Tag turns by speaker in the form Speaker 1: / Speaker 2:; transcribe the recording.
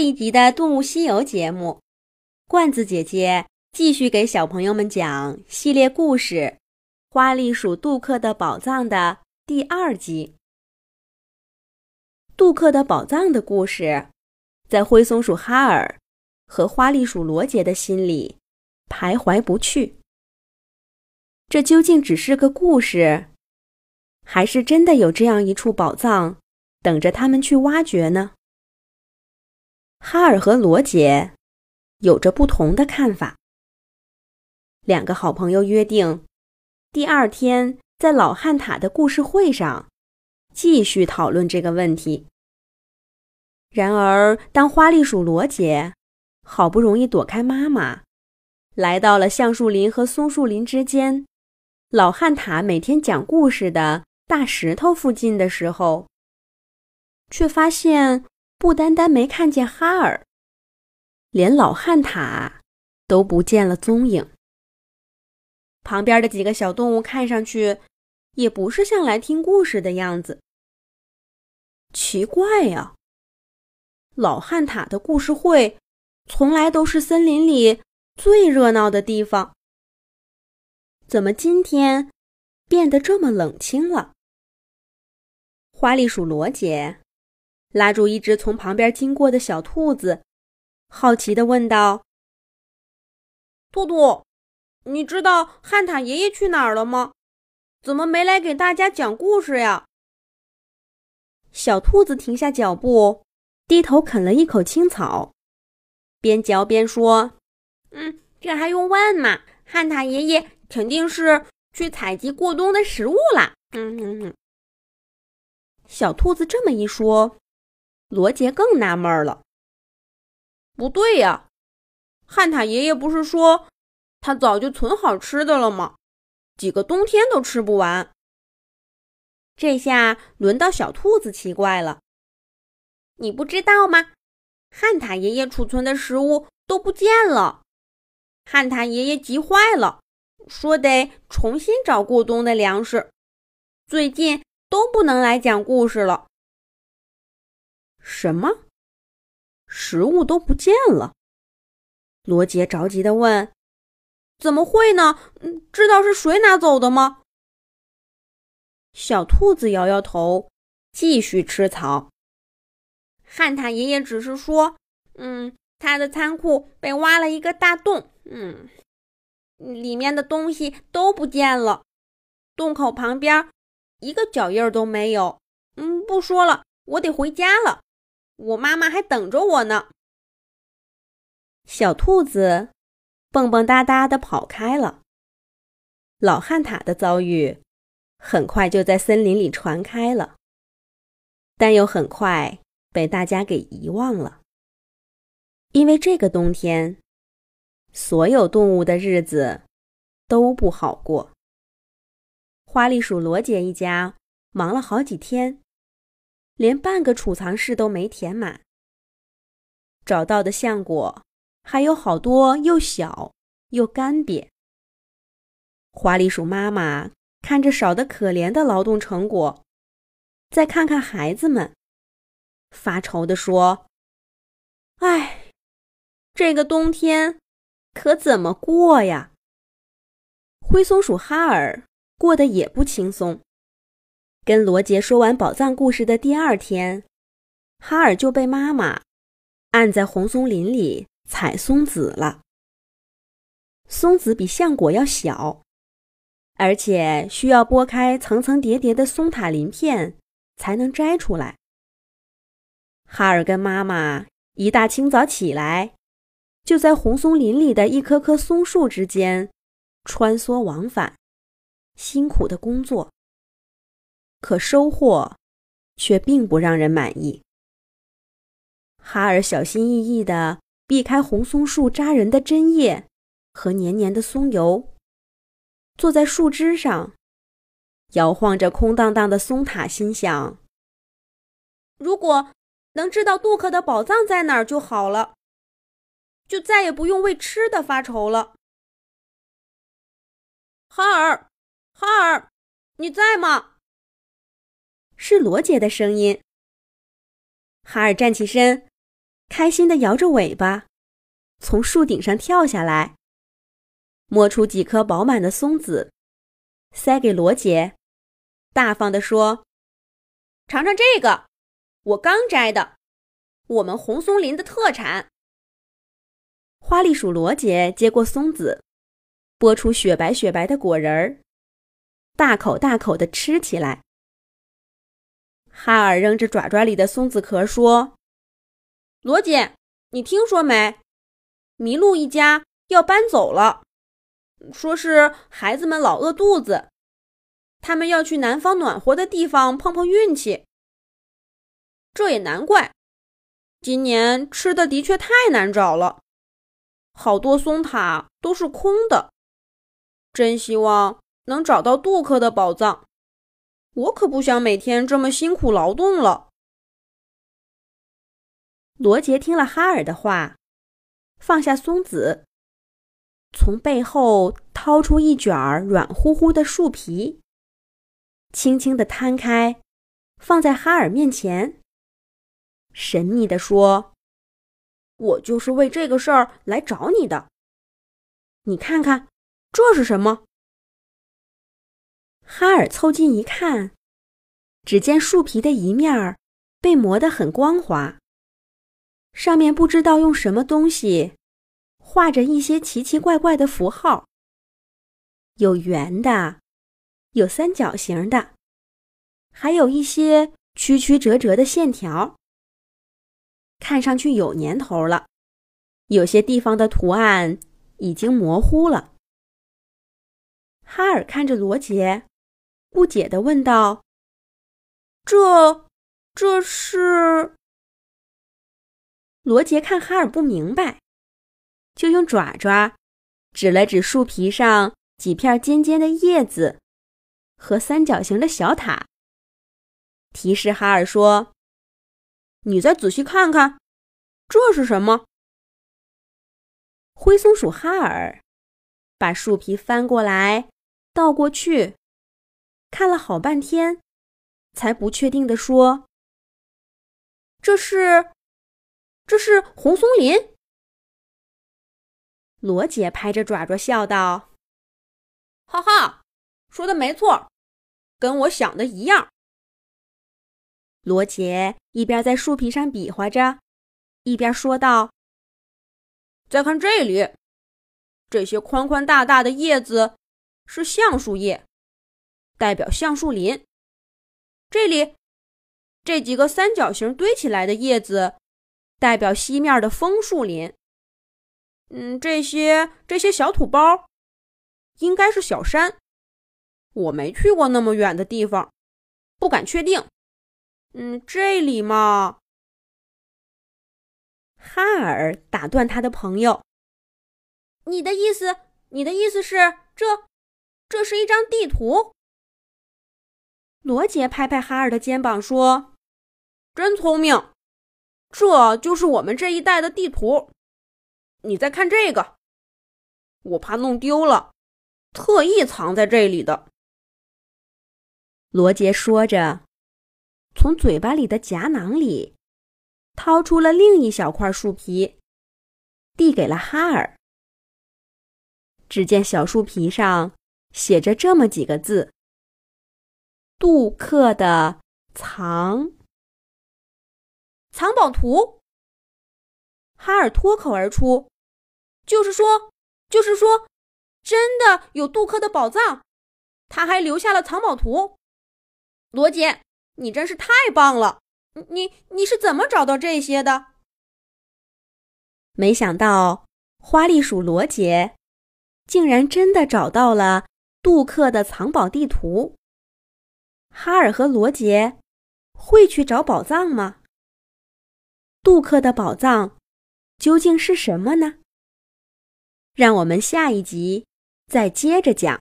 Speaker 1: 这一集的《动物西游》节目，罐子姐姐继续给小朋友们讲系列故事《花栗鼠杜克的宝藏》的第二集。杜克的宝藏的故事，在灰松鼠哈尔和花栗鼠罗杰的心里徘徊不去。这究竟只是个故事，还是真的有这样一处宝藏等着他们去挖掘呢？哈尔和罗杰有着不同的看法。两个好朋友约定，第二天在老汉塔的故事会上继续讨论这个问题。然而，当花栗鼠罗杰好不容易躲开妈妈，来到了橡树林和松树林之间，老汉塔每天讲故事的大石头附近的时候，却发现。不单单没看见哈尔，连老汉塔都不见了踪影。旁边的几个小动物看上去也不是像来听故事的样子。奇怪呀，老汉塔的故事会从来都是森林里最热闹的地方，怎么今天变得这么冷清了？花栗鼠罗杰。拉住一只从旁边经过的小兔子，好奇地问道：“
Speaker 2: 兔兔，你知道汉塔爷爷去哪儿了吗？怎么没来给大家讲故事呀？”
Speaker 1: 小兔子停下脚步，低头啃了一口青草，边嚼边说：“
Speaker 2: 嗯，这还用问吗？汉塔爷爷肯定是去采集过冬的食物啦。”嗯嗯嗯。
Speaker 1: 小兔子这么一说。罗杰更纳闷了。
Speaker 2: 不对呀，汉塔爷爷不是说他早就存好吃的了吗？几个冬天都吃不完。
Speaker 1: 这下轮到小兔子奇怪了。
Speaker 2: 你不知道吗？汉塔爷爷储存的食物都不见了。汉塔爷爷急坏了，说得重新找过冬的粮食。最近都不能来讲故事了。
Speaker 1: 什么？食物都不见了？罗杰着急的问：“
Speaker 2: 怎么会呢？嗯知道是谁拿走的吗？”
Speaker 1: 小兔子摇摇头，继续吃草。
Speaker 2: 汉塔爷爷只是说：“嗯，他的仓库被挖了一个大洞，嗯，里面的东西都不见了，洞口旁边一个脚印都没有。嗯，不说了，我得回家了。”我妈妈还等着我呢。
Speaker 1: 小兔子蹦蹦哒哒的跑开了。老汉塔的遭遇很快就在森林里传开了，但又很快被大家给遗忘了。因为这个冬天，所有动物的日子都不好过。花栗鼠罗杰一家忙了好几天。连半个储藏室都没填满，找到的橡果还有好多又小又干瘪。花栗鼠妈妈看着少得可怜的劳动成果，再看看孩子们，发愁地说：“哎，这个冬天可怎么过呀？”灰松鼠哈尔过得也不轻松。跟罗杰说完宝藏故事的第二天，哈尔就被妈妈按在红松林里采松子了。松子比橡果要小，而且需要剥开层层叠叠的松塔鳞片才能摘出来。哈尔跟妈妈一大清早起来，就在红松林里的一棵棵松树之间穿梭往返，辛苦的工作。可收获，却并不让人满意。哈尔小心翼翼地避开红松树扎人的针叶和黏黏的松油，坐在树枝上，摇晃着空荡荡的松塔，心想：
Speaker 2: 如果能知道杜克的宝藏在哪儿就好了，就再也不用为吃的发愁了。哈尔，哈尔，你在吗？
Speaker 1: 是罗杰的声音。哈尔站起身，开心的摇着尾巴，从树顶上跳下来，摸出几颗饱满的松子，塞给罗杰，大方地说：“
Speaker 2: 尝尝这个，我刚摘的，我们红松林的特产。”
Speaker 1: 花栗鼠罗杰接过松子，剥出雪白雪白的果仁儿，大口大口的吃起来。哈尔扔着爪爪里的松子壳说：“
Speaker 2: 罗杰，你听说没？麋鹿一家要搬走了，说是孩子们老饿肚子，他们要去南方暖和的地方碰碰运气。这也难怪，今年吃的的确太难找了。”好多松塔都是空的，真希望能找到杜克的宝藏。我可不想每天这么辛苦劳动了。
Speaker 1: 罗杰听了哈尔的话，放下松子，从背后掏出一卷软乎乎的树皮，轻轻的摊开，放在哈尔面前，神秘的说。
Speaker 2: 我就是为这个事儿来找你的。你看看，这是什么？
Speaker 1: 哈尔凑近一看，只见树皮的一面儿被磨得很光滑，上面不知道用什么东西画着一些奇奇怪怪的符号，有圆的，有三角形的，还有一些曲曲折折的线条。看上去有年头了，有些地方的图案已经模糊了。哈尔看着罗杰，不解地问道：“
Speaker 2: 这，这是？”
Speaker 1: 罗杰看哈尔不明白，就用爪爪指了指树皮上几片尖尖的叶子和三角形的小塔，提示哈尔说。
Speaker 2: 你再仔细看看，这是什么？
Speaker 1: 灰松鼠哈尔把树皮翻过来倒过去，看了好半天，才不确定地说：“
Speaker 2: 这是，这是红松林。”
Speaker 1: 罗杰拍着爪爪笑道：“
Speaker 2: 哈哈，说的没错，跟我想的一样。”
Speaker 1: 罗杰一边在树皮上比划着，一边说道：“
Speaker 2: 再看这里，这些宽宽大大的叶子是橡树叶，代表橡树林。这里这几个三角形堆起来的叶子，代表西面的枫树林。嗯，这些这些小土包应该是小山。我没去过那么远的地方，不敢确定。”嗯，这里嘛。
Speaker 1: 哈尔打断他的朋友：“
Speaker 2: 你的意思，你的意思是这，这是一张地图？”
Speaker 1: 罗杰拍拍哈尔的肩膀说：“
Speaker 2: 真聪明，这就是我们这一带的地图。你再看这个，我怕弄丢了，特意藏在这里的。”
Speaker 1: 罗杰说着。从嘴巴里的夹囊里掏出了另一小块树皮，递给了哈尔。只见小树皮上写着这么几个字：“杜克的藏
Speaker 2: 藏宝图。”哈尔脱口而出：“就是说，就是说，真的有杜克的宝藏，他还留下了藏宝图。”罗杰。你真是太棒了！你你是怎么找到这些的？
Speaker 1: 没想到花栗鼠罗杰竟然真的找到了杜克的藏宝地图。哈尔和罗杰会去找宝藏吗？杜克的宝藏究竟是什么呢？让我们下一集再接着讲。